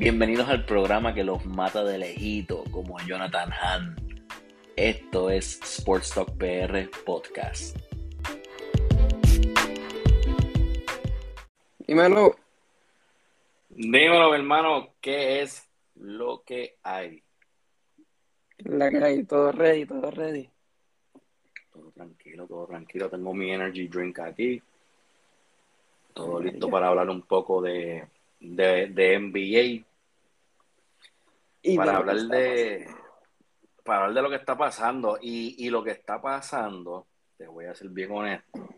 Bienvenidos al programa que los mata de lejito, como a Jonathan Hahn. Esto es Sports Talk PR Podcast. Dímelo. Dímelo, hermano, ¿qué es lo que hay? La que hay, todo ready, todo ready. Todo tranquilo, todo tranquilo. Tengo mi energy drink aquí. Todo listo para hablar un poco de, de, de NBA. Y para hablar de para hablar de lo que está pasando. Y, y lo que está pasando te voy a ser bien honesto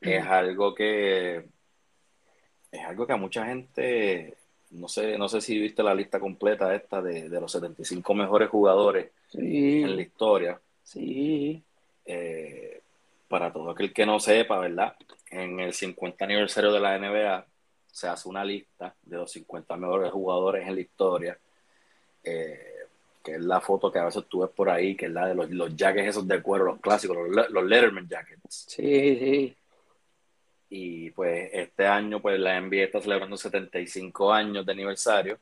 es algo que es algo que a mucha gente no sé no sé si viste la lista completa esta de, de los 75 mejores jugadores Sí, en la historia. Sí. Eh, para todo aquel que no sepa verdad en el 50 aniversario de la NBA se hace una lista de los 50 mejores jugadores en la historia eh, que es la foto que a veces tú ves por ahí, que es la de los, los jackets esos de cuero, los clásicos, los, los Letterman jackets. Sí, sí. Y pues este año pues la NBA está celebrando 75 años de aniversario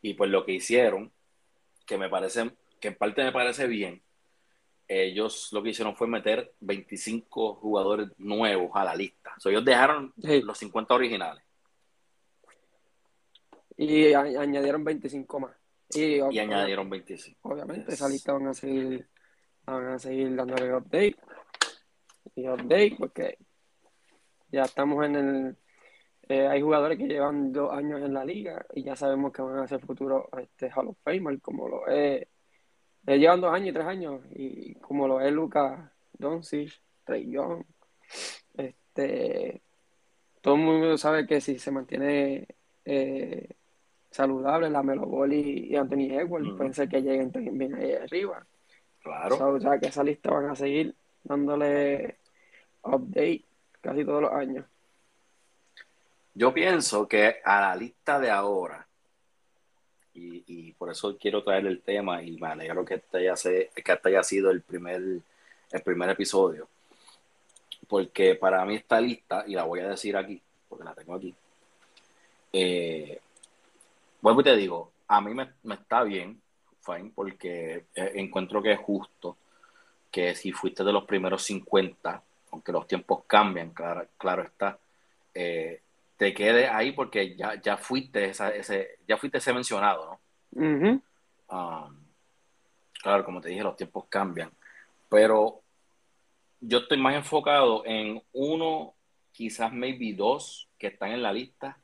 y pues lo que hicieron, que me parece, que en parte me parece bien, ellos lo que hicieron fue meter 25 jugadores nuevos a la lista. O sea, ellos dejaron Sí. los 50 originales Y añadieron 25 más. Y, y añadieron 25. Obviamente, esa lista van a seguir, van a seguir dándole update. Y update, porque ya estamos en el. eh, hay jugadores que llevan dos años en la liga y ya sabemos que van a ser futuros este, Hall of Famer, como lo es. eh, llevan dos años y tres años, y como lo es Lucas Doncic, Trey Young. Este, todo el mundo sabe que si se mantiene eh, saludable, la Melo Ball y, y Anthony Edwards, ser que lleguen también ahí arriba. Claro. O sea, que esa lista van a seguir dándole update casi todos los años. Yo pienso que a la lista de ahora, y, y por eso quiero traer el tema, y me alegro que este haya, se- que este haya sido el primer, el primer episodio, porque para mí esta lista, y la voy a decir aquí, porque la tengo aquí, eh, vuelvo y te digo, a mí me, me está bien, fine, porque eh, encuentro que es justo que si fuiste de los primeros 50, aunque los tiempos cambian, claro, claro está, eh, te quede ahí porque ya, ya fuiste esa, ese, ya fuiste ese mencionado, ¿no? Um, claro, como te dije, los tiempos cambian, pero yo estoy más enfocado en uno, quizás maybe dos que están en la lista,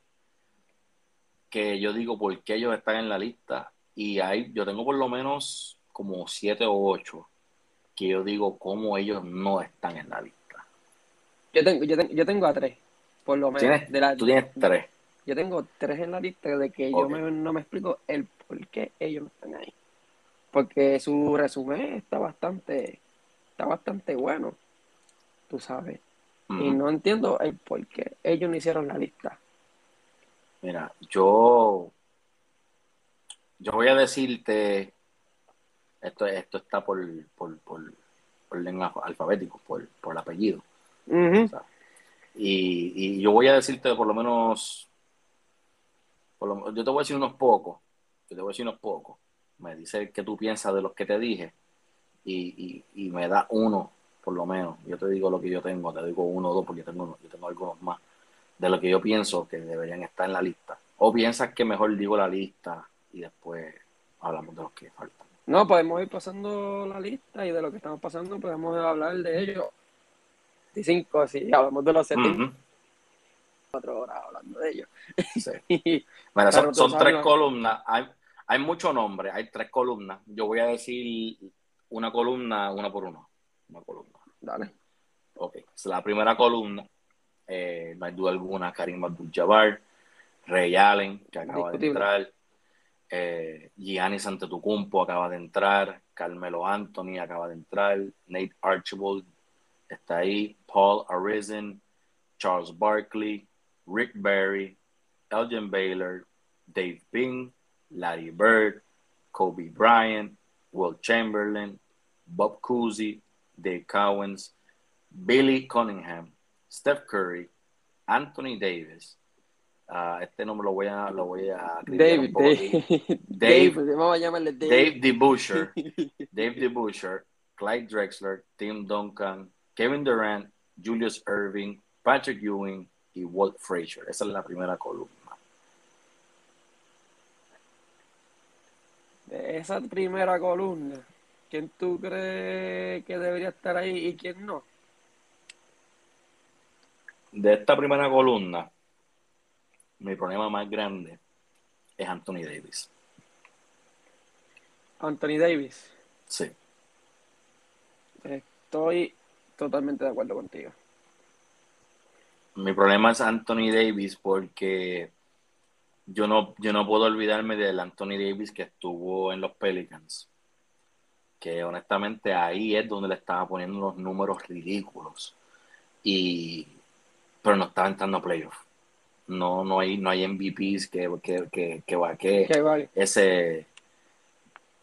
que yo digo por qué ellos están en la lista, y hay, yo tengo por lo menos como siete o ocho que yo digo cómo ellos no están en la lista. Yo tengo, yo, tengo, yo tengo a tres, por lo menos. ¿Tienes? De la- Tú tienes tres. yo tengo tres en la lista de que yo me- no me explico el por qué ellos no están ahí. Porque su resumen está bastante, está bastante bueno, tú sabes. Y no entiendo el por qué ellos no hicieron la lista. Mira, yo, yo voy a decirte, esto, esto está por, por, por orden alfa- alfabético, por, por el apellido. Y, y yo voy a decirte por lo menos, por lo- yo te voy a decir unos pocos, yo te voy a decir unos pocos. Me dice qué tú piensas de los que te dije y, y, y me da uno, por lo menos. Yo te digo lo que yo tengo, te digo uno o dos porque yo tengo, yo tengo algunos más de lo que yo pienso que deberían estar en la lista. O piensas que mejor digo la lista y después hablamos de los que faltan. No, podemos ir pasando la lista y de lo que estamos pasando podemos hablar de ellos. 25, si hablamos de los 74 Ujú, horas hablando de ellos. sí. Bueno, son, tres columnas. Hay, hay muchos nombres, hay tres columnas. Yo voy a decir una columna, una por uno. Una columna. Dale. Ok. Es la primera columna. Eh, no hay duda alguna, Karim Abdul-Jabbar, Ray Allen, que acaba de entrar, eh, Giannis Antetokounmpo acaba de entrar, Carmelo Anthony acaba de entrar, Nate Archibald está ahí, Paul Arizin, Charles Barkley, Rick Barry, Elgin Baylor, Dave Bing, Larry Bird, Kobe Bryant, Will Chamberlain, Bob Cousy, Dave Cowens, Billy Cunningham, Steph Curry, Anthony Davis, a este nombre lo voy a lo voy a David, Dave, Dave, vamos a llamarle Dave. Dave DeBuscher, Dave DeBuscher, Clyde Drexler, Tim Duncan, Kevin Durant, Julius Irving, Patrick Ewing y Walt Frazier. Esa es la primera columna. esa primera columna, ¿quién tú crees que debería estar ahí y quién no? De esta primera columna, mi problema más grande es Anthony Davis. Anthony Davis. Sí. Estoy totalmente de acuerdo contigo. Mi problema es Anthony Davis porque yo no, yo no puedo olvidarme del Anthony Davis que estuvo en los Pelicans. Que honestamente ahí es donde le estaba poniendo los números ridículos. Y, pero no estaba entrando a playoffs. No, no hay, no hay MVPs que, que, que, que, ese,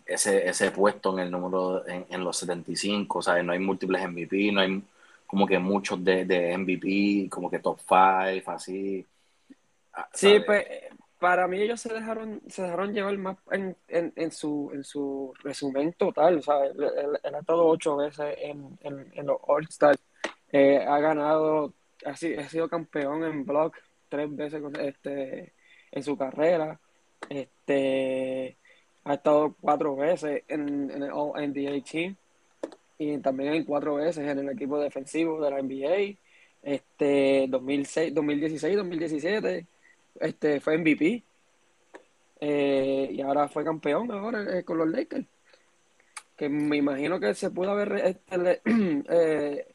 ese, ese puesto en el número en, en los 75, ¿sabes? No hay múltiples MVP, no hay como que muchos de, de MVP, como que top 5, así. Ah, sí, pues para mí ellos se dejaron, se dejaron llevar más en, en, en su, en su resumen total. ¿sabes? Él, ha estado ocho veces en, en los All-Stars. Eh, ha ganado, ha, ha, sido campeón en block tres veces este, en su carrera. Este, ha estado cuatro veces en, en el All-NBA Team y también cuatro veces en el equipo defensivo de la NBA. Este, 2006, 2016, 2017 este, fue MVP. Eh, y ahora fue campeón ahora eh, con los Lakers. Que me imagino que se pudo haber este, eh,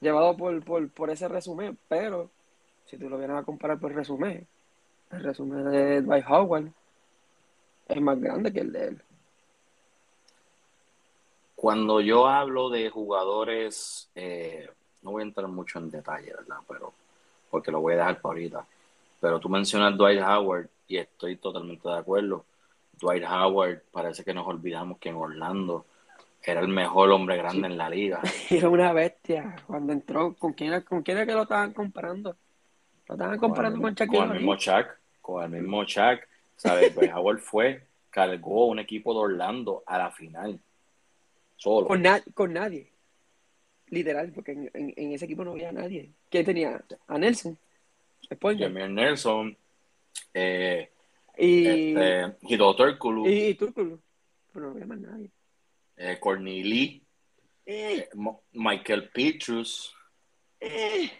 llevado por, por, por, ese resumen, pero si tú lo vienes a comparar por resumen, el resumen de Dwight Howard es más grande que el de él. Cuando yo hablo de jugadores, no voy a entrar mucho en detalle, ¿verdad? Pero porque lo voy a dejar para ahorita pero tú mencionas Dwight Howard y estoy totalmente de acuerdo. Dwight Howard, parece que nos olvidamos que en Orlando era el mejor hombre grande en la liga. Era una bestia. Cuando entró, ¿con quién, era, con quién era que lo estaban comparando? Lo estaban comparando con, Shaquille Con el mismo Chuck, con el mismo Chuck. ¿Sabes? Dwight Howard fue, cargó un equipo de Orlando a la final. Solo. Con, con nadie. Literal, porque en, en, ese equipo no había nadie. ¿Quién tenía? A Nelson. Jamir Nelson, eh, y, este, Turkulu. Y, y Turkulu. Pero no había más nadie. Eh, Corneli. Eh. eh Michael Petrus. Eh.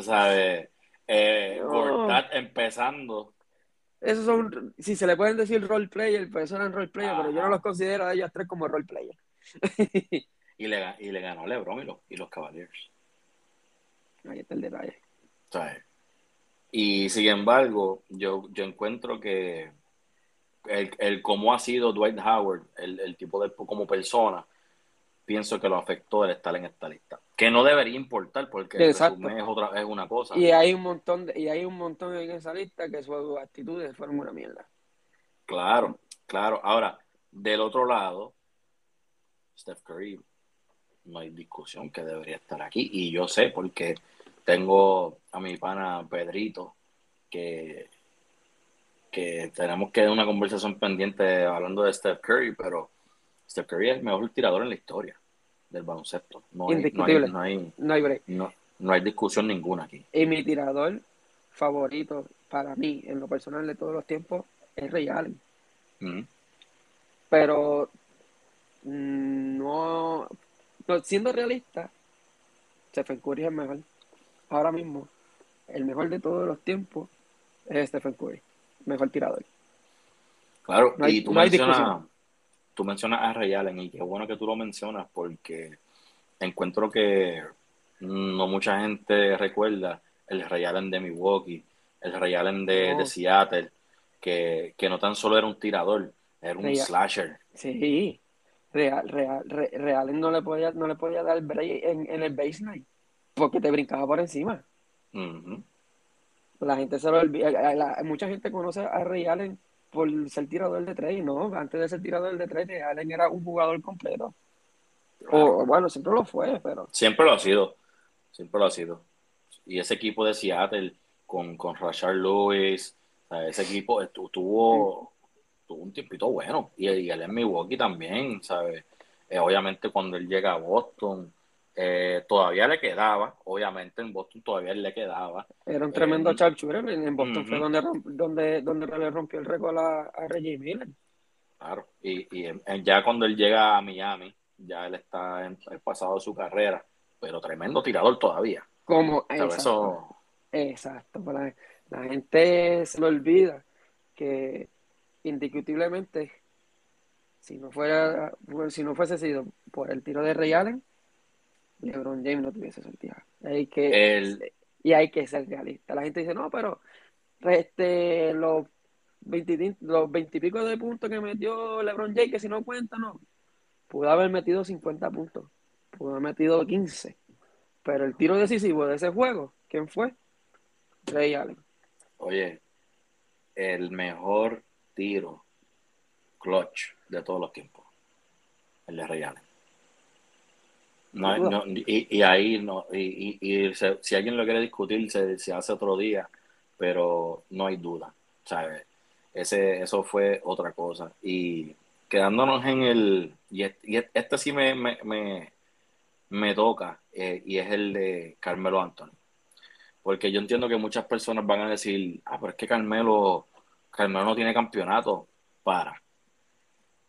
¿Sabes? Eh, Gortat empezando. Esos son, si se le pueden decir role player, pues eran role player, pero yo no los considero a ellos tres como role player. y, le, y le ganó LeBron y los, y los Cavaliers. Ahí está el detalle. ¿Sabes? Y sin embargo, yo, yo encuentro que el, el cómo ha sido Dwight Howard, el, el tipo de como persona, pienso que lo afectó el estar en esta lista. Que no debería importar porque es, otra, es una cosa. Y hay un montón de, y hay un montón en esa lista que sus actitudes fueron una mierda. Claro, claro. Ahora, del otro lado, Steph Curry, no hay discusión que debería estar aquí. Y yo sé porque tengo a mi pana Pedrito, que, que tenemos que una conversación pendiente hablando de Steph Curry, pero Steph Curry es el mejor tirador en la historia del baloncesto. No hay, no hay, no hay, no hay, no, hay discusión ninguna aquí. Y mi tirador favorito para mí, en lo personal de todos los tiempos, es Ray Allen. Pero mm, no, siendo realista, Stephen Curry es el mejor ahora mismo, el mejor de todos los tiempos es Stephen Curry, mejor tirador. Claro, y tú, mencionas, tú mencionas a Ray Allen y qué bueno que tú lo mencionas porque encuentro que no mucha gente recuerda el Ray Allen de Milwaukee, el Ray Allen de, Seattle, que, no tan solo era un tirador, era un slasher. Sí, Real, Real, Real, no le podía, no le podía dar break en, en el baseline porque te brincaba por encima. La gente se lo olvida. mucha gente conoce a Ray Allen por ser tirador de tres, no, antes de ser tirador de tres, Ray Allen era un jugador completo. O bueno, siempre lo fue, pero. Siempre lo ha sido. Siempre lo ha sido. Y ese equipo de Seattle, con, con Rashard Lewis. ese equipo estuvo, tuvo un tiempito bueno. Y, y él en Milwaukee también, ¿sabes? Eh, obviamente cuando él llega a Boston, eh, todavía le quedaba, obviamente en Boston todavía le quedaba. Era un tremendo eh, en Boston fue donde, donde, donde le rompió el récord a, a Reggie Miller. Claro, y, y ya cuando él llega a Miami, ya él está en el pasado de su carrera, pero tremendo tirador todavía. Como, exacto, exacto pues la, gente se le olvida que indiscutiblemente si no fuera si no fuese sido por el tiro de Ray Allen LeBron James no tuviese sentido. Hay que, Y hay que ser realista. La gente dice, no, pero este, los 20, los pico de puntos que metió LeBron James, que si no cuenta, no. Pudo haber metido 50 puntos. Pudo haber metido 15. Pero el tiro decisivo de ese juego, ¿quién fue? Ray Allen. Oye, el mejor tiro clutch de todos los tiempos. El de Ray Allen. No, y, ahí no, y, y, si alguien lo quiere discutir, se, hace otro día, pero no hay duda, ¿sabes? Ese, eso fue otra cosa. Y quedándonos en el, y este, sí me, me, me, toca, eh, y es el de Carmelo Anthony. Porque yo entiendo que muchas personas van a decir, ah, pero es que Carmelo, Carmelo no tiene campeonato. Para.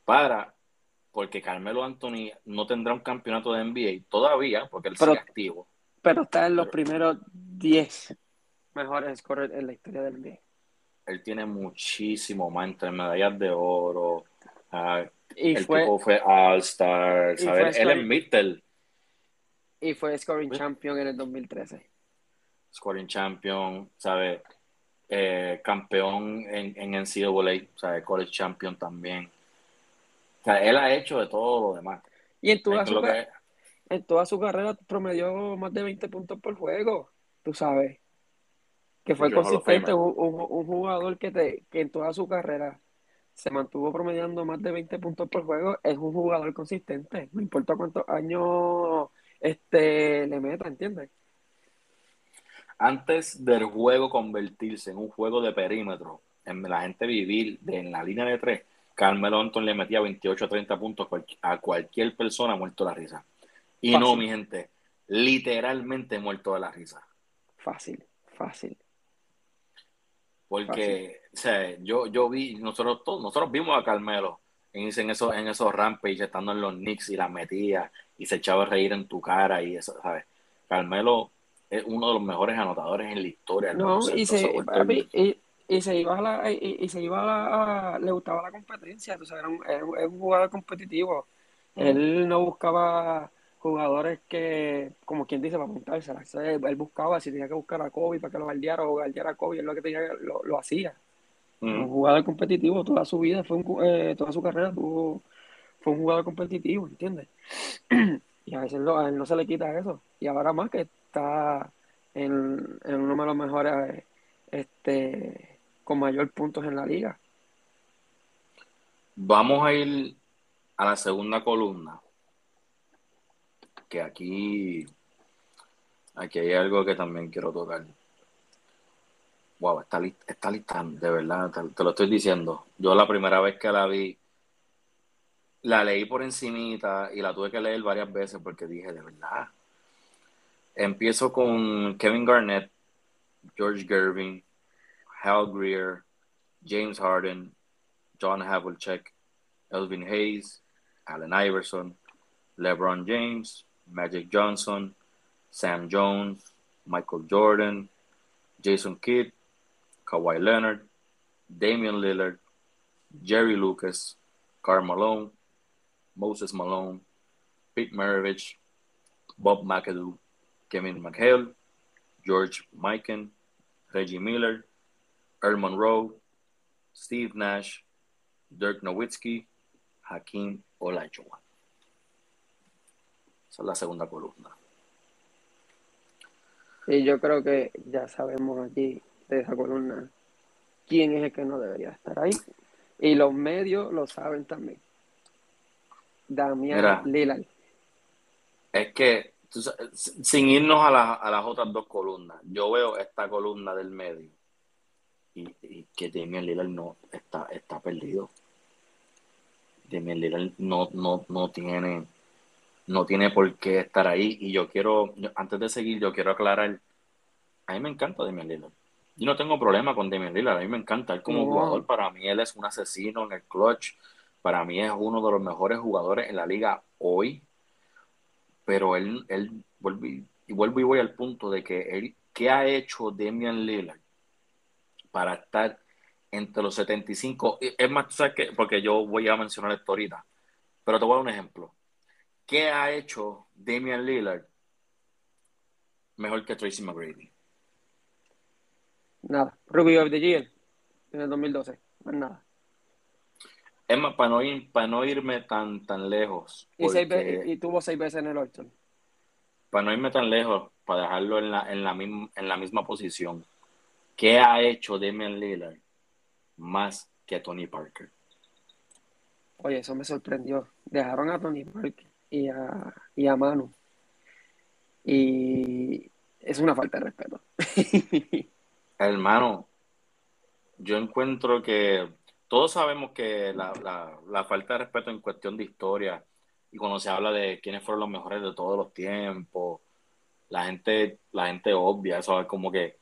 Para, porque Carmelo Anthony no tendrá un campeonato de NBA todavía, porque él sigue activo. Pero está en los primeros 10 mejores scorers en la historia del NBA. Él tiene muchísimo más entre medallas de oro. Uh, y el fue, tipo fue All-Star, Él es Mittel. Y fue scoring champion en el 2013. Scoring champion, ¿sabes? Eh, campeón en, en NCAA, ¿sabes? College champion también él ha hecho de todo lo demás. Y en toda, su, en toda su carrera promedió más de 20 puntos por juego, tú sabes. Que fue consistente, un, jugador que, te, que en toda su carrera se mantuvo promediando más de 20 puntos por juego, es un jugador consistente. No importa cuántos años este, le meta, ¿entiendes? Antes del juego convertirse en un juego de perímetro, en la gente vivir en la línea de tres, Carmelo Anthony le metía 28 a 30 puntos a cualquier persona muerto de la risa. Y no, mi gente, literalmente muerto de la risa. Fácil, fácil. Porque, o sea, yo, yo vi, nosotros todos, nosotros vimos a Carmelo en, en esos, en esos rampages, estando en los Knicks y la metía y se echaba a reír en tu cara y eso, ¿sabes? Carmelo es uno de los mejores anotadores en la historia. No, y se, y se iba a la, y, se iba a, le gustaba la competencia, o era un, era un, jugador competitivo. Él no buscaba jugadores que, como quien dice, para apuntarse. Él buscaba, si tenía que buscar a Kobe para que lo guardiara o guardiara a Kobe, él lo que tenía, lo, lo hacía. Un jugador competitivo toda su vida, fue eh, toda su carrera tuvo, fue un jugador competitivo, ¿entiendes? y a veces a él no se le quita eso. Y ahora más que está en, en uno de los mejores este con mayor puntos en la liga. Vamos a ir a la segunda columna. Que aquí, aquí hay algo que también quiero tocar. Wow, está, está lista, de verdad, te, lo estoy diciendo. Yo la primera vez que la vi, la leí por encimita y la tuve que leer varias veces porque dije, de verdad. Empiezo con Kevin Garnett, George Gervin, Hal Greer, James Harden, John Havlicek, Elvin Hayes, Allen Iverson, LeBron James, Magic Johnson, Sam Jones, Michael Jordan, Jason Kidd, Kawhi Leonard, Damian Lillard, Jerry Lucas, Karl Malone, Moses Malone, Pete Maravich, Bob McAdoo, Kevin McHale, George Mikan, Reggie Miller, Earl Monroe, Steve Nash, Dirk Nowitzki, Hakim Olajuwon. Esa es la segunda columna. Y yo creo que ya sabemos aquí de esa columna quién es el que no debería estar ahí. Y los medios lo saben también. Damián Lillard. Es que sin irnos a, a, las otras dos columnas, yo veo esta columna del medio y, y que Damian Lillard no está, está perdido. Damian Lillard no, no, no tiene no tiene por qué estar ahí. Y yo quiero, antes de seguir, yo quiero aclarar, a mí me encanta Damian Lillard. Yo no tengo problema con Damian Lillard, a mí me encanta. Él como jugador, para mí él es un asesino en el clutch. Para mí es uno de los mejores jugadores en la liga hoy. Pero él, él y vuelvo y voy al punto de que él, ¿qué ha hecho Damian Lillard para estar entre los 75? Es más, ¿sabes qué? Porque yo voy a mencionar esto ahorita. Pero te voy a dar un ejemplo. ¿Qué ha hecho Damian Lillard mejor que Tracy McGrady? Nada. Rookie of the Year en el 2012. Más nada. Es más, para no, para no irme tan, tan lejos. Y, tuvo seis veces en el Orton. Para no irme tan lejos, para dejarlo en la, en la, misma, en la misma posición. ¿Qué ha hecho Damian Lillard más que Tony Parker? Oye, eso me sorprendió. Dejaron a Tony Parker y a, y a Manu. Y es una falta de respeto. Hermano, yo encuentro que todos sabemos que la, la, falta de respeto en cuestión de historia y cuando se habla de quiénes fueron los mejores de todos los tiempos, la gente, la gente obvia, eso es como que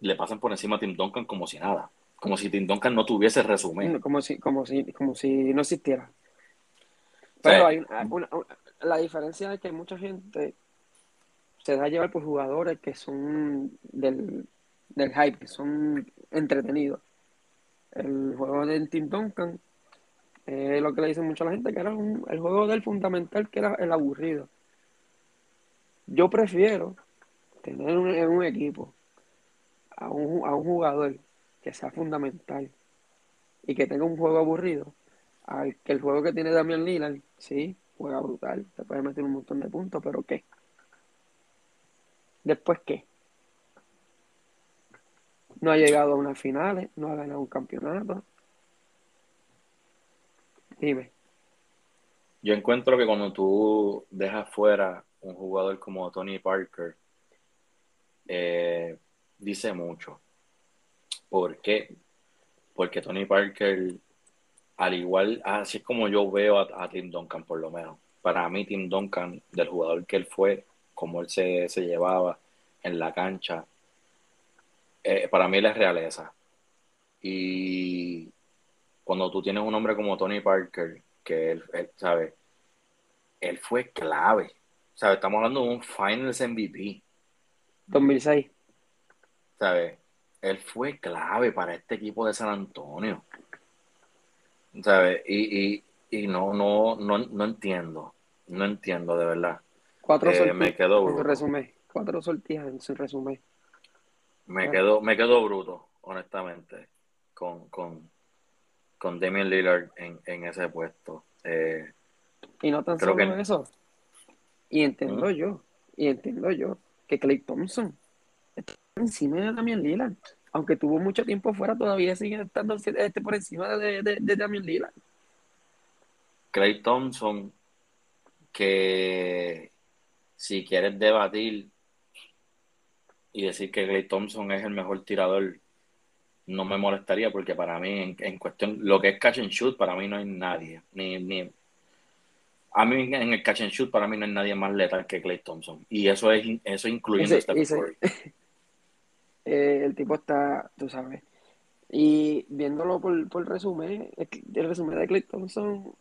le pasan por encima a Tim Duncan como si nada, como si Tim Duncan no tuviese resumen. Como si, como si, como si no existiera. Pero hay una, la diferencia es que mucha gente se da a llevar por jugadores que son del, hype, que son entretenidos. El juego del Team Duncan, es lo que le dicen mucho a la gente, que era el juego del fundamental, que era el aburrido. Yo prefiero tener en un equipo a un, a un jugador que sea fundamental y que tenga un juego aburrido, al que el juego que tiene Damian Lillard, sí, juega brutal, te puede meter un montón de puntos, pero ¿qué? ¿Después qué? No ha llegado a unas finales, no ha ganado un campeonato. Dime. Yo encuentro que cuando tú dejas fuera un jugador como Tony Parker, eh, dice mucho. ¿Por qué? Porque Tony Parker al igual, así es como yo veo a, Tim Duncan por lo menos. Para mí Tim Duncan, del jugador que él fue, como él se, llevaba en la cancha, eh, para mí él es realeza. Y cuando tú tienes un hombre como Tony Parker, que él, sabe, él fue clave. ¿Sabe? Estamos hablando de un Finals MVP. 2006. ¿Sabe? Él fue clave para este equipo de San Antonio. ¿sabes? Y, y, y no, no, no, no entiendo, no entiendo de verdad. Cuatro eh, me quedó bruto. resumen, cuatro sortijas en su resumen. Me quedó, me quedó bruto, honestamente, con, con, con Damian Lillard en, en ese puesto. Eh, y no tan solo eso. Y entiendo ¿Mm? yo, y entiendo yo, que Clay Thompson está encima de Damian Lillard aunque tuvo mucho tiempo fuera, todavía sigue estando este, por encima de, de, de Damian Lillard. Clay Thompson, que si quieres debatir y decir que Clay Thompson es el mejor tirador, no me molestaría porque para mí, en, cuestión, lo que es catch and shoot, para mí no hay nadie. Ni, ni, a mí en el catch and shoot, para mí no hay nadie más letal que Clay Thompson. Y eso es eso incluyendo este Eh, el tipo está, tú sabes. Y viéndolo por, por resumen, el resumen de Clay Thompson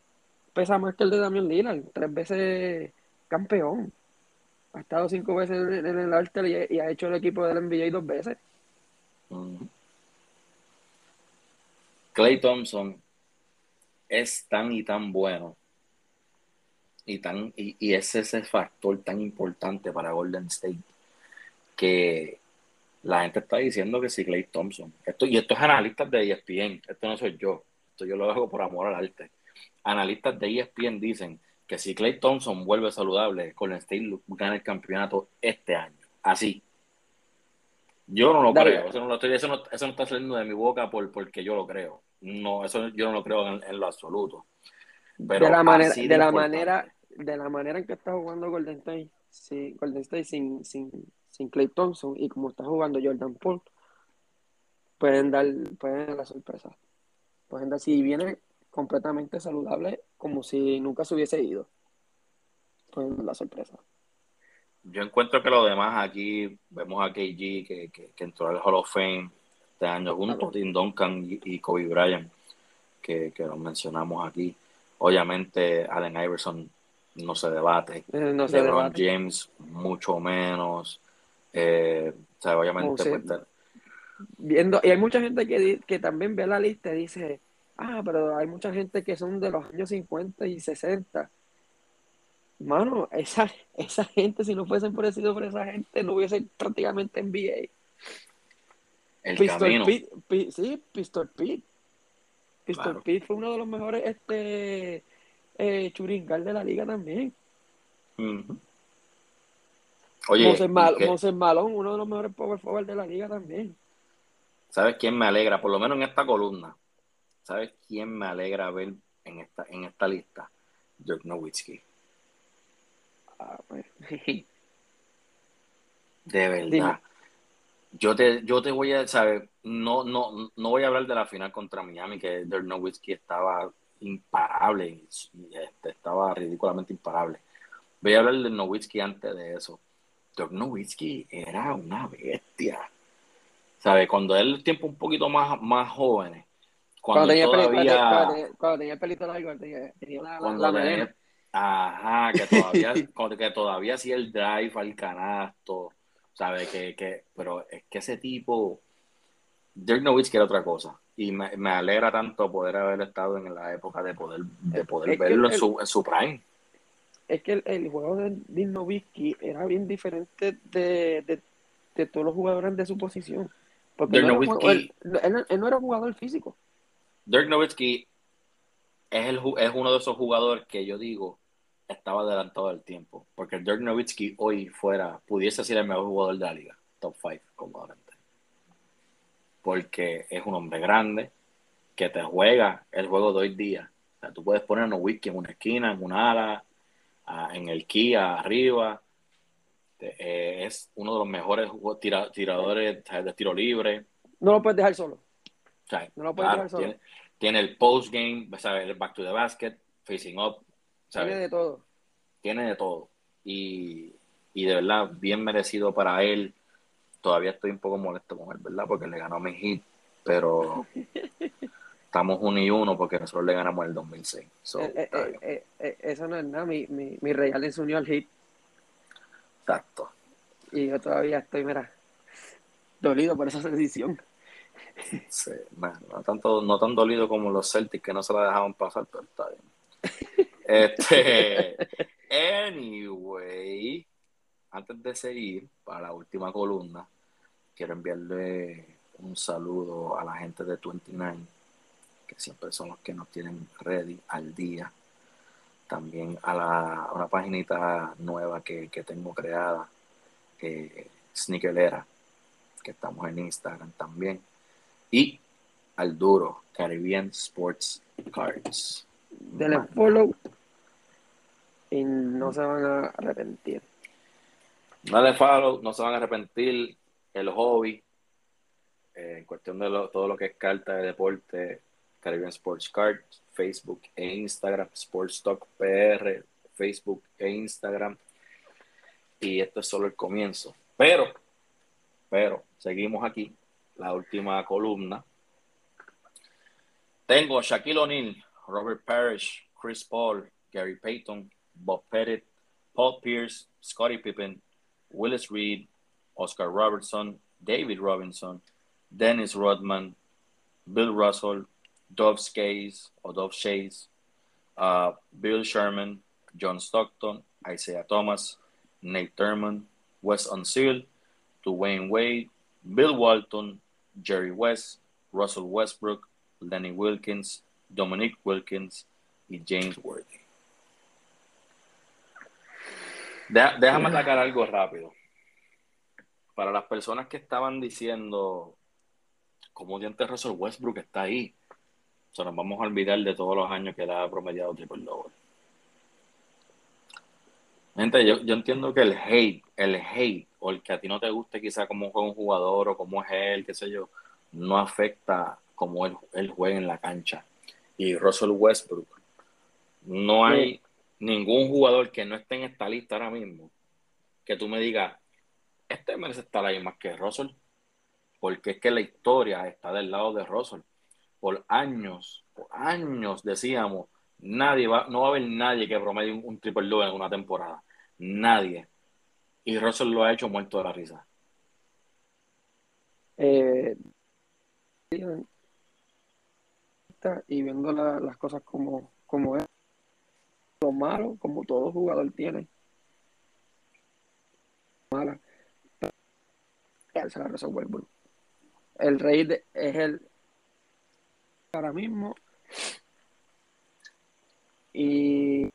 pesa más que el de Damian Lillard, tres veces campeón. Ha estado cinco veces en, el Alter y, ha hecho el equipo del NBA dos veces. Clay Thompson es tan y tan bueno y tan y, y es ese factor tan importante para Golden State que la gente está diciendo que sí, Clay Thompson. Esto, y esto es analistas de ESPN, esto no soy yo, esto yo lo hago por amor al arte. Analistas de ESPN dicen que si Clay Thompson vuelve saludable, Golden State gana el campeonato este año. Así. Yo no lo creo, eso no, está saliendo de mi boca por, porque yo lo creo. No, eso yo no lo creo en, lo absoluto. Pero de la manera, de la manera, de la manera en que está jugando Golden State, sí, Golden State sin, sin, sin Clay Thompson y como está jugando Jordan Poole, pueden dar, pueden dar la sorpresa. Pueden dar, si viene completamente saludable, como si nunca se hubiese ido, pueden dar la sorpresa. Yo encuentro que lo demás aquí, vemos a KG que, que, que entró al Hall of Fame este año junto a Tim Duncan y, Kobe Bryant, que, que los mencionamos aquí. Obviamente, Allen Iverson no se debate. Eh, no se LeBron James, mucho menos. Eh, o sea, obviamente. Pues, viendo, y hay mucha gente que, que también ve la lista y dice: Ah, pero hay mucha gente que son de los años 50 y 60 Mano, esa, esa gente, si no fuesen por sido por esa gente, no hubiese prácticamente NBA. El Pistol Pete, sí, Pistol Pete. Pistol Pete fue uno de los mejores este, eh, churingal de la liga también. Oye, Moses, Mal Malón, uno de los mejores power forward de la liga también. ¿Sabes quién me alegra? Por lo menos en esta columna. ¿Sabes quién me alegra ver en esta, en esta lista? Dirk Nowitzki. Ah, pues. De verdad. Yo te, yo te voy a, saber, no, no, no voy a hablar de la final contra Miami, que Dirk Nowitzki estaba imparable, este, estaba ridículamente imparable. Voy a hablar de Nowitzki antes de eso. Dirk Nowitzki era una bestia. ¿Sabes? Cuando él tiempo un poquito más, más jóvenes, cuando, tenía, todavía, cuando, tenía, pelito largo, tenía, la, la, Ajá, que todavía, que todavía hacía el drive al canasto, ¿sabes? Que, que, pero es que ese tipo, Dirk Nowitzki era otra cosa. Y me, me, alegra tanto poder haber estado en la época de poder, de poder verlo en, su, en su prime. Es que el, juego de Dirk Nowitzki era bien diferente de, de, de, todos los jugadores de su posición. Porque él, él, no era un jugador físico. Dirk Nowitzki es, el, es uno de esos jugadores que yo digo estaba adelantado del tiempo. Porque Dirk Nowitzki hoy fuera, pudiese ser el mejor jugador de la liga, top 5 cómodamente. Porque es un hombre grande que te juega el juego de hoy día. O sea, tú puedes poner a Nowitzki en una esquina, en una ala, en el Kia, arriba. Eh, es uno de los mejores tiradores de tiro libre. No lo puedes dejar solo. no lo puedes dejar solo. Tiene, el post game, el back to the basket, facing up, tiene de todo. Tiene de todo. Y, de verdad, bien merecido para él. Todavía estoy un poco molesto con él, ¿verdad? Porque le ganó mi hit, pero estamos uno y uno porque nosotros le ganamos el 2006. Eh, eh, eh, eso no es nada, mi, mi, mi Real se unió al hit. Exacto. Y yo todavía estoy, mira, dolido por esa decisión. Sí, no, tanto, no tan dolido como los Celtics que no se la dejaban pasar, pero está bien. Este, anyway, antes de seguir para la última columna, quiero enviarle un saludo a la gente de 29, que siempre son los que nos tienen ready al día. También a, la, una paginita nueva que, tengo creada, eh, Sneakerera, que estamos en Instagram también. Y al duro, Caribbean Sports Cards. Denle follow y no se van a arrepentir. Dale follow, no se van a arrepentir. El hobby, eh, en cuestión de todo lo que es carta de deporte, Caribbean Sports Cards, Facebook e Instagram, Sports Talk PR, Facebook e Instagram. Y esto es solo el comienzo. Pero, pero, seguimos aquí, la última columna. Tengo Shaquille O'Neal, Robert Parrish, Chris Paul, Gary Payton, Bob Pettit, Paul Pierce, Scottie Pippen, Willis Reed, Oscar Robertson, David Robinson, Dennis Rodman, Bill Russell, Dove Skays or Dove Shays, uh, Bill Sherman, John Stockton, Isaiah Thomas, Nate Thurman, Wes Unseal, Dwayne Wade, Bill Walton, Jerry West, Russell Westbrook, Lenny Wilkins, Dominic Wilkins y James Worthy. déjame atacar algo rápido. Para las personas que estaban diciendo cómo dientes Russell Westbrook está ahí, nos vamos a olvidar de todos los años que da promediado triple doble. Gente, yo, yo entiendo que el hate, el hate, o el que a ti no te guste quizá cómo juega un jugador o cómo es él, qué sé yo, no afecta cómo él, él juega en la cancha. Y Russell Westbrook, no hay ningún jugador que no esté en esta lista ahora mismo que tú me digas, este merece estar ahí más que Russell, porque es que la historia está del lado de Russell. Por años, por años decíamos, nadie va, no va a haber nadie que promedie un, triple doble en una temporada. Nadie. Y Russell lo ha hecho muerto de la risa. Eh, y viendo las cosas como, como es, lo malo, como todo jugador tiene. Mala. El rey de, es el ahora mismo y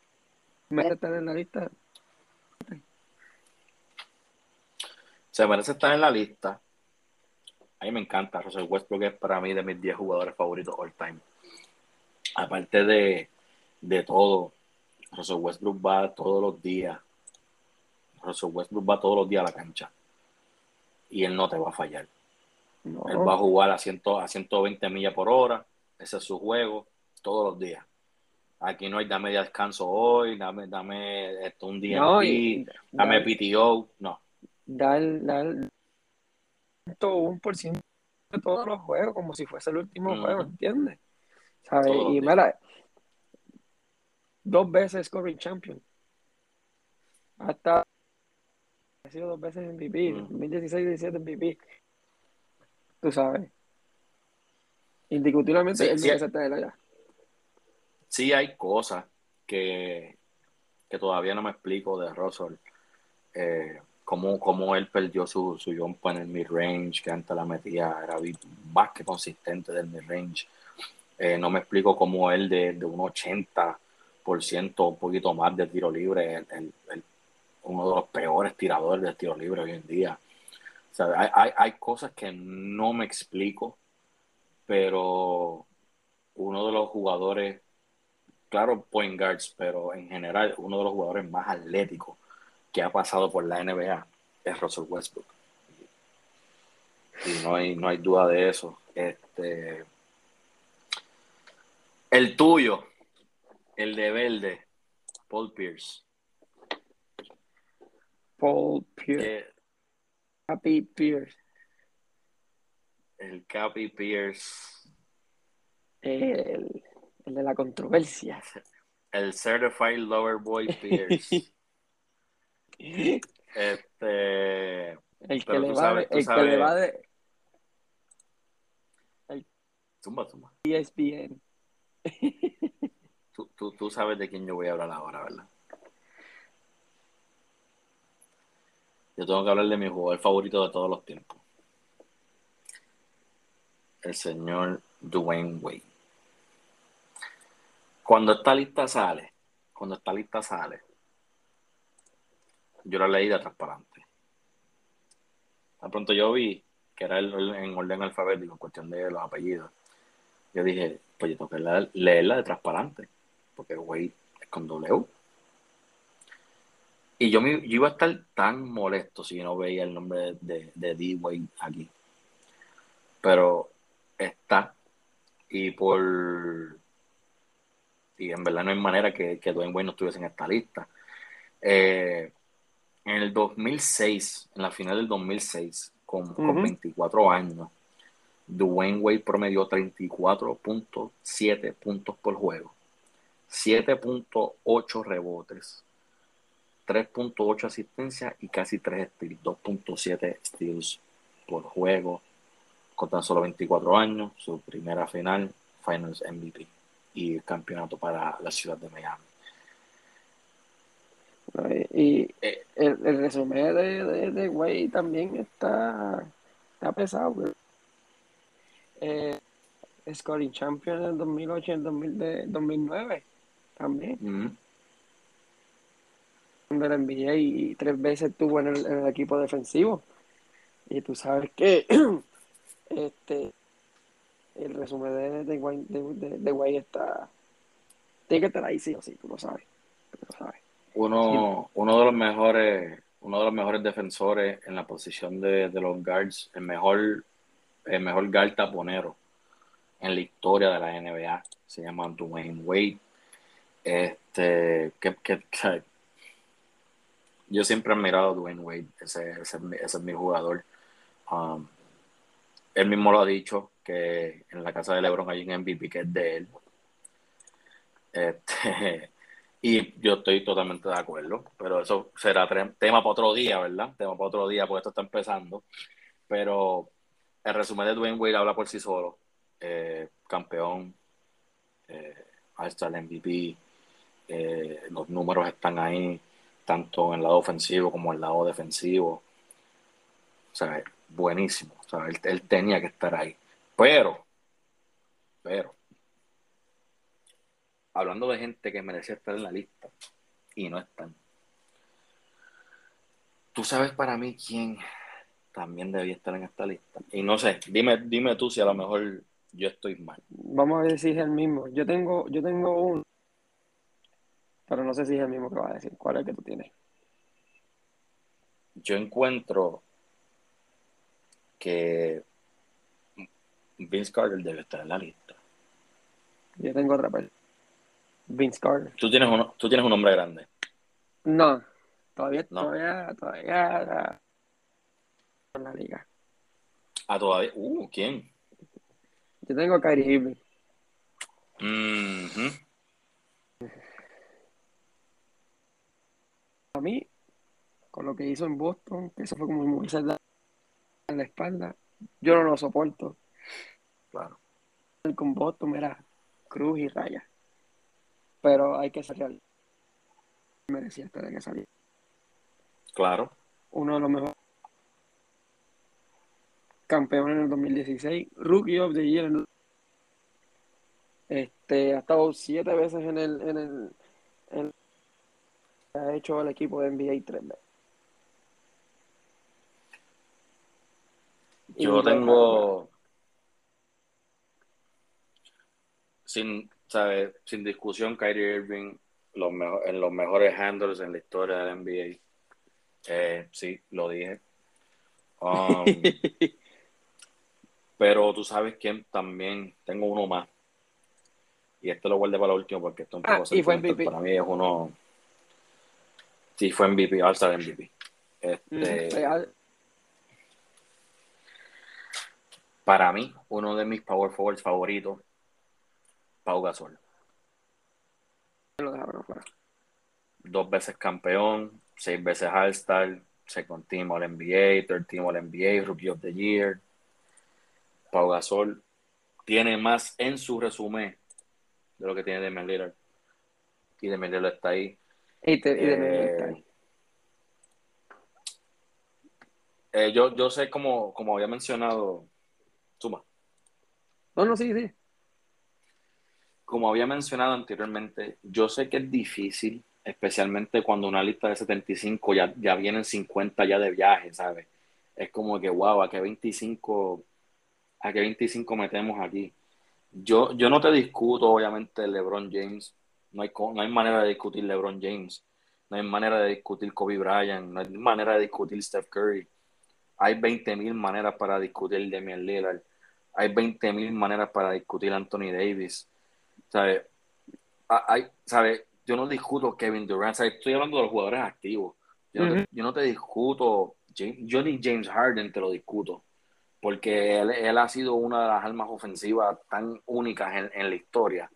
merece estar en la lista. Se merece estar en la lista. A mí me encanta. Russell Westbrook es para mí de mis 10 jugadores favoritos all time. Aparte de, de todo, Russell Westbrook va todos los días. Russell Westbrook va todos los días a la cancha. Y él no te va a fallar. Él va a jugar a, 100, a 120 millas por hora. Ese es su juego todos los días. Aquí no hay dame de descanso hoy, dame, dame esto un día no, dame PTO, no. Da el, da el un por ciento de todos los juegos, como si fuese el último juego, ¿entiendes? ¿Sabes? y mira, dos veces scoring champion. Hasta ha sido dos veces MVP, 2016 y 17 MVP. Tú sabes. Indiscutiblemente, sí, él sí, de allá sí hay cosas que, que todavía no me explico de Russell. Eh, cómo, él perdió su, su jump en el mid-range, que antes la metía, era más que consistente del mid-range. Eh, no me explico cómo él de, de un 80%, un poquito más de tiro libre, uno de los peores tiradores de tiro libre hoy en día. hay, hay, hay cosas que no me explico, pero uno de los jugadores claro, point guards, pero en general uno de los jugadores más atléticos que ha pasado por la NBA es Russell Westbrook. Y no hay, no hay duda de eso. Este, el tuyo, el de verde, Paul Pierce. Paul Pierce. Capi Pierce. El Capi Pierce. El el de la controversia. El Certified Lover Boy Pierce. este. El que, le va, de, el que le va de. El... Zumba, zumba. ESPN. tú, tú, tú sabes de quién yo voy a hablar ahora, ¿verdad? Yo tengo que hablar de mi jugador favorito de todos los tiempos. El señor Dwayne Wade. Cuando esta lista sale, cuando esta lista sale, yo la leí de atrás para. De pronto yo vi que era en orden alfabético, en cuestión de los apellidos. Yo dije, pues yo tengo que leerla de adelante, porque güey es con W. Y yo, me, iba a estar tan molesto si no veía el nombre de, de D-Wade aquí. Pero está. Y por y en verdad no hay manera que, que Dwayne Wade no estuviese en esta lista. Eh, en el 2006, en la final del 2006, con, 24 años, Dwayne Wade promedió 34.7 puntos por juego, 7.8 rebotes, 3.8 asistencias y casi 3 steals, 2.7 steals por juego, con tan solo 24 años, su primera final, Finals MVP y el campeonato para la ciudad de Miami. Y eh, el, resumen de, de, de Way también está, está pesado. Eh, scoring champion en 2008 y en 2009 también. De la NBA y tres veces estuvo en el, en el equipo defensivo. Y tú sabes que este el resumen de, de, de, de, está. Tiene que estar ahí, sí o sí, tú lo sabes. Tú lo sabes. Uno, uno de los mejores, uno de los mejores defensores en la posición de, los guards, el mejor, el mejor guard taponero en la historia de la NBA. Se llama Dwayne Wade. Este, que, yo siempre he admirado a Dwayne Wade, ese, ese, es mi jugador. Um, él mismo lo ha dicho, que en la casa de LeBron hay un MVP que es de él. Este, y yo estoy totalmente de acuerdo, pero eso será tema para otro día, ¿verdad? Tema para otro día, porque esto está empezando. Pero el resumen de Dwayne Wade habla por sí solo. Eh, campeón, eh, hasta el MVP, eh, los números están ahí, tanto en el lado ofensivo como en el lado defensivo. O sea, buenísimo. O sea, él, él tenía que estar ahí. Pero, pero, hablando de gente que merecía estar en la lista y no están. Tú sabes para mí quién también debía estar en esta lista. Y no sé, dime, dime tú si a lo mejor yo estoy mal. Vamos a ver si es el mismo. Yo tengo, yo tengo un, pero no sé si es el mismo que va a decir. ¿Cuál es el que tú tienes? Yo encuentro que Vince Carter debe estar en la lista. Yo tengo otra persona. Vince Carter. ¿Tú tienes, un, ¿Tú tienes un nombre grande? No, todavía, todavía, todavía en la liga. Ah, todavía. Uh, ¿quién? Yo tengo a Kyrie Irving. A mí, con lo que hizo en Boston, que eso fue como muy cerca en la espalda, yo no lo soporto. Claro. Con Boston era cruz y raya pero hay que salir. Merecía estar que salir. Claro. Uno de los mejores campeones en el 2016, Rookie of the Year. Este, ha estado siete veces en el, en el, ha hecho el equipo de NBA tres veces. Yo tengo sin sin discusión, Kyrie Irving los en los mejores handles en la historia del NBA. Eh, sí, lo dije. Um, pero tú sabes quién también, tengo uno más. Y este lo guardé para el último porque esto un poco ah, y fue MVP. Para mí es uno. Sí, fue MVP, All-Star MVP. Este, para mí, uno de mis power forwards favoritos Pau Gasol. Dos veces campeón, seis veces All-Star, second team All NBA, third team All NBA, Rookie of the Year. Pau Gasol tiene más en su resumen de lo que tiene Damian Lillard. Y Damian Lillard está ahí. Y, está ahí. Eh, eh, yo, yo sé como, como había mencionado, suma. No, no, sí, sí como había mencionado anteriormente, yo sé que es difícil, especialmente cuando una lista de 75 ya, ya vienen 50 ya de viaje, ¿sabes? Es como que, wow, ¿a qué 25, a qué 25 metemos aquí? Yo, yo no te discuto, obviamente, LeBron James. No hay, no hay manera de discutir LeBron James. No hay manera de discutir Kobe Bryant. No hay manera de discutir Steph Curry. Hay 20.000 maneras para discutir Damian Lillard. Hay 20.000 maneras para discutir Anthony Davis. ¿sabes? Hay, ¿sabe? Yo no discuto Kevin Durant, estoy hablando de los jugadores activos. Yo, no, te, discuto, yo ni James Harden te lo discuto, porque él, ha sido una de las armas ofensivas tan únicas en, la historia,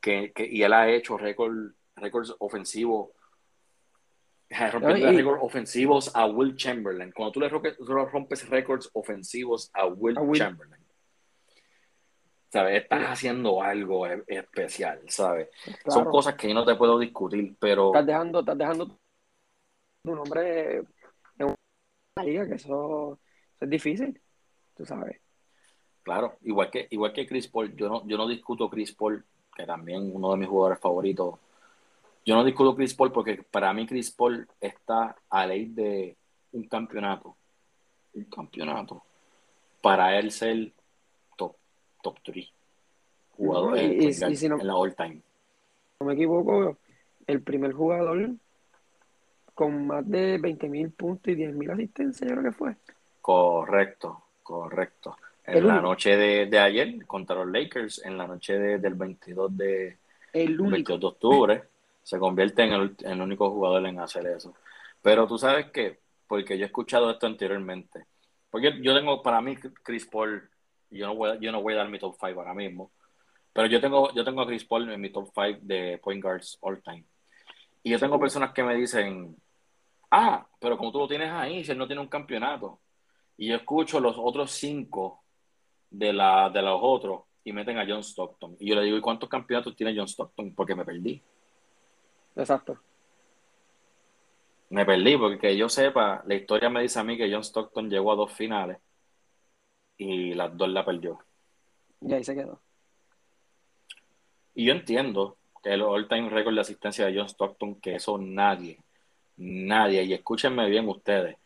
que, y él ha hecho récords ofensivos récords ofensivos a Will Chamberlain. Cuando tú le rompes récords ofensivos a Will, Chamberlain, ¿sabes? Estás haciendo algo e-, especial, ¿sabes? Son cosas que yo no te puedo discutir, pero... Estás dejando, estás dejando tu nombre en una liga, que eso, es difícil, tú sabes. Claro, igual que, igual que Chris Paul, yo no, yo no discuto Chris Paul, que también uno de mis jugadores favoritos. Yo no discuto Chris Paul porque para mí Chris Paul está a ley de un campeonato. Un campeonato. Para él ser top 3 jugadores en la all time. No me equivoco, el primer jugador con más de 20.000 puntos y 10.000 asistencias, yo creo que fue. Correcto, correcto. En la noche de, ayer contra los Lakers, en la noche del 22 de, el 22 de octubre, se convierte en el, en el único jugador en hacer eso. Pero tú sabes que, porque yo he escuchado esto anteriormente, porque yo tengo, para mí, Chris Paul, yo no voy, a, yo no voy a dar mi top 5 ahora mismo, pero yo tengo, yo tengo a Chris Paul en mi top 5 de point guards all time. Y yo tengo personas que me dicen, ah, pero como tú lo tienes ahí, si él no tiene un campeonato. Y yo escucho los otros cinco de, la, de los otros y meten a John Stockton. Y yo le digo, ¿y cuántos campeonatos tiene John Stockton? Porque me perdí. Exacto. Me perdí, porque que yo sepa, la historia me dice a mí que John Stockton llegó a dos finales y las dos la perdió. Y ahí se quedó. Y yo entiendo que el all-time record de asistencia de John Stockton, que eso nadie, nadie, y escúchenme bien ustedes,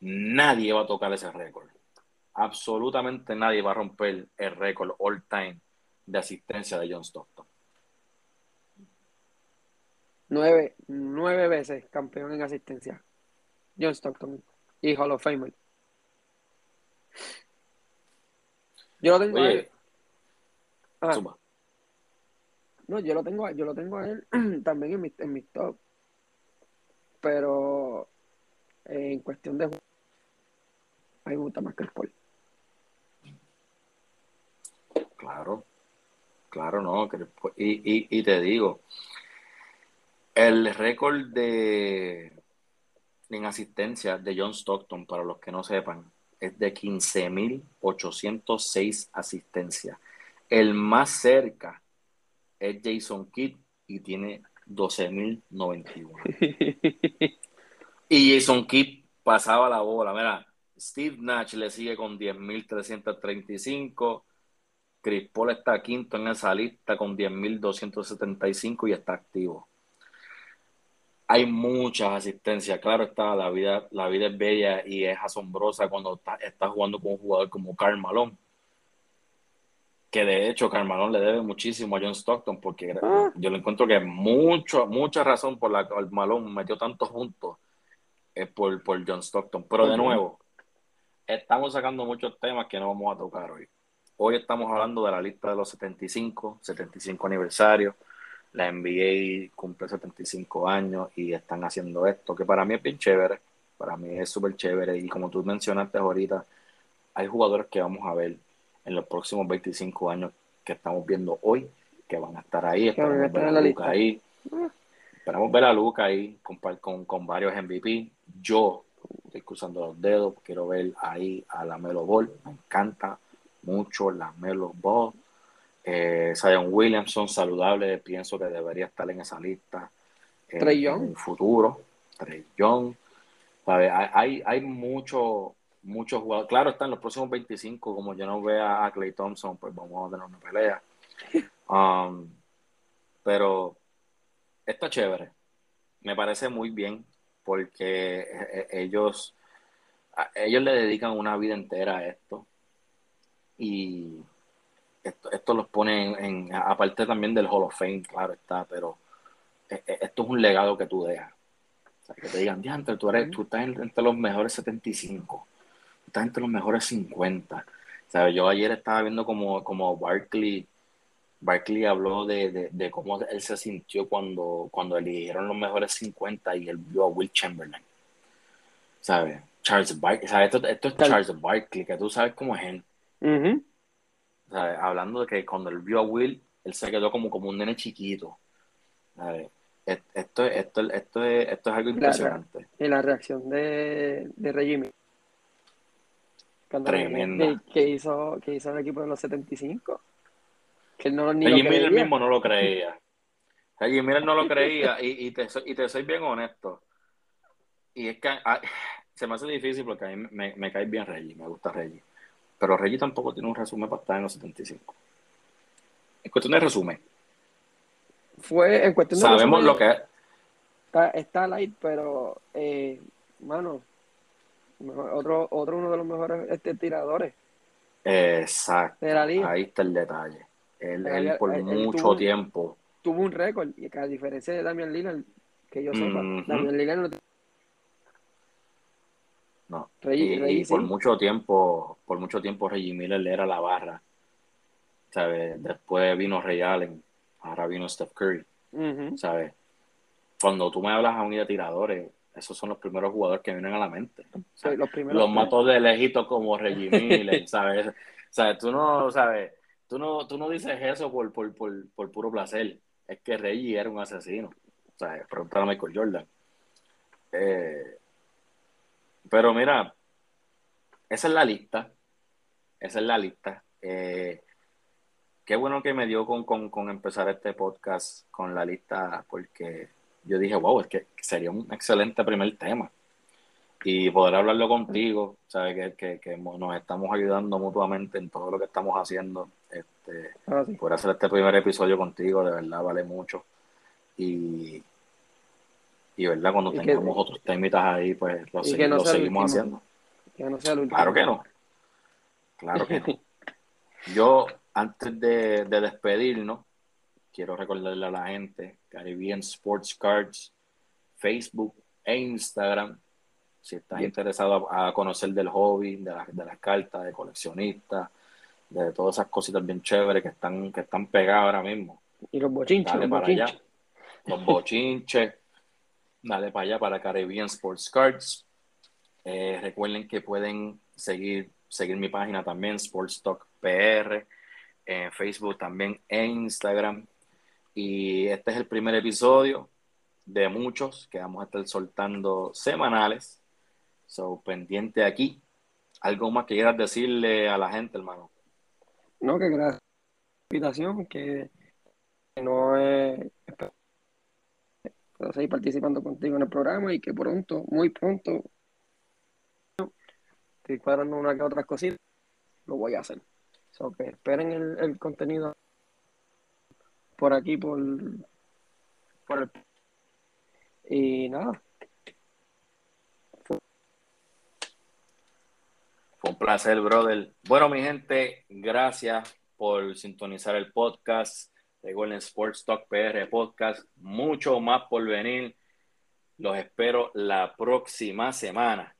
nadie va a tocar ese récord. Absolutamente nadie va a romper el récord all-time de asistencia de John Stockton. Nueve, nueve veces campeón en asistencia. John Stockton y Hall of Famer. Yo lo tengo ahí. Ah. No, yo lo tengo, yo lo tengo a él también en mi, en mi top. Pero eh, en cuestión de a mí me gusta más que el Paul. Claro, claro, no. Y, y, y te digo, el récord de en asistencia de John Stockton, para los que no sepan, es de 15.806 asistencias. El más cerca es Jason Kidd y tiene 12.091. y Jason Kidd pasaba la bola. Mira, Steve Nash le sigue con 10.335. Chris Paul está quinto en esa lista con 10.275 y está activo. Hay muchas asistencias, claro está, la vida, la vida es bella y es asombrosa cuando estás está jugando con un jugador como Karl Malone que de hecho Carmalón le debe muchísimo a John Stockton, porque ah. yo le encuentro que mucho, mucha razón por la que Malón metió tantos juntos es por, por John Stockton. Pero de nuevo, estamos sacando muchos temas que no vamos a tocar hoy. Hoy estamos hablando de la lista de los 75, 75 aniversario. La NBA cumple 75 años y están haciendo esto, que para mí es bien chévere. Para mí es súper chévere. Y como tú mencionaste ahorita, hay jugadores que vamos a ver en los próximos 25 años que estamos viendo hoy, que van a estar ahí. Esperamos ver a Luca ahí. Esperamos ver a Luca ahí con, con, varios MVP. Yo estoy cruzando los dedos, quiero ver ahí a la Melo Ball. Me encanta mucho la Melo Ball. Eh, Zion Williamson, saludable, pienso que debería estar en esa lista. Eh, en un futuro. Trey Young. Hay, hay mucho, muchos jugadores. Claro, están los próximos 25, como yo no vea a Clay Thompson, pues vamos a tener una pelea. Um, pero está chévere. Me parece muy bien porque eh, eh, ellos, ellos le dedican una vida entera a esto. Y esto, esto los pone en, aparte también del Hall of Fame, claro está, pero eh, esto es un legado que tú dejas. O sea, que te digan, diante, tú, eres, tú estás entre los mejores 75 está entre los mejores 50. ¿Sabes? Yo ayer estaba viendo como, como Barkley, Barkley habló de, de, cómo él se sintió cuando, cuando eligieron los mejores 50 y él vio a Will Chamberlain. ¿Sabes? Charles Barkley, ¿sabes? Esto, esto, es Charles Barkley, que tú sabes cómo es él. ¿Sabes? Hablando de que cuando él vio a Will, él se quedó como, como un nene chiquito. ¿Sabes? Esto, esto, esto, es, esto es algo impresionante. Y la reacción de, de Reggie Tremenda. Que, hizo, que hizo el equipo de los 75. Que no, ni Reggie Miller mismo no lo creía. Reggie Miller no lo creía y, y, te, y te soy bien honesto. Y es que ah, se me hace difícil porque a mí me, me cae bien Reggie, me gusta Reggie. Pero Reggie tampoco tiene un resumen para estar en los 75. En cuestión de resumen. Fue en cuestión de Sabemos lo que es. Está, está light, pero, eh, mano, otro, otro uno de los mejores este, tiradores. Exacto. Ahí está el detalle. Él, por mucho tiempo. Tuvo un récord, y que a diferencia de Damian Lillard, que yo sepa, Damian Lillard no No. y, por mucho tiempo, por mucho tiempo Reggie Miller era la barra. ¿Sabes? Después vino Ray Allen, ahora vino Steph Curry. ¿Sabes? Cuando tú me hablas a unidad de tiradores, esos son los primeros jugadores que vienen a la mente. los, los matos de lejito como Reggie Miller, ¿sabes? ¿Sabes? Tú no, ¿sabes? Tú no, tú no dices eso por, por, por, puro placer. Es que Reggie era un asesino. ¿Sabes? Preguntar a Michael Jordan. Eh, pero mira, esa es la lista. Esa es la lista. Eh, qué bueno que me dio con, con, empezar este podcast con la lista, porque yo dije, wow, es que sería un excelente primer tema. Y poder hablarlo contigo, sabes que, que, nos estamos ayudando mutuamente en todo lo que estamos haciendo. Este, ah, Poder hacer este primer episodio contigo, de verdad, vale mucho. Y, y verdad, cuando tengamos otros temitas ahí, pues lo, seguimos haciendo. claro que no. Claro que no. Yo, antes de, de despedirnos, quiero recordarle a la gente, Caribbean Sports Cards, Facebook e Instagram, si estás interesado a, conocer del hobby, de, de las cartas, de coleccionistas, de todas esas cositas bien chéveres que están, que están pegadas ahora mismo. Y los bochinches. Dale para allá. Los bochinches. Dale para allá para Caribbean Sports Cards. Eh, recuerden que pueden seguir, seguir mi página también, Sports Talk PR, en Facebook también, en Instagram. Y este es el primer episodio de muchos que vamos a estar soltando semanales. So, pendiente aquí. ¿Algo más que quieras decirle a la gente, hermano? No, que gracias invitación, que no es... Puedo seguir participando contigo en el programa y que pronto, muy pronto, estoy cuadrando una que otras cositas, lo voy a hacer. So, que esperen el, el contenido por aquí, por, por el... Y nada. Fue un placer, brother. Bueno, mi gente, gracias por sintonizar el podcast de Golden Sports Talk PR Podcast. Mucho más por venir. Los espero la próxima semana.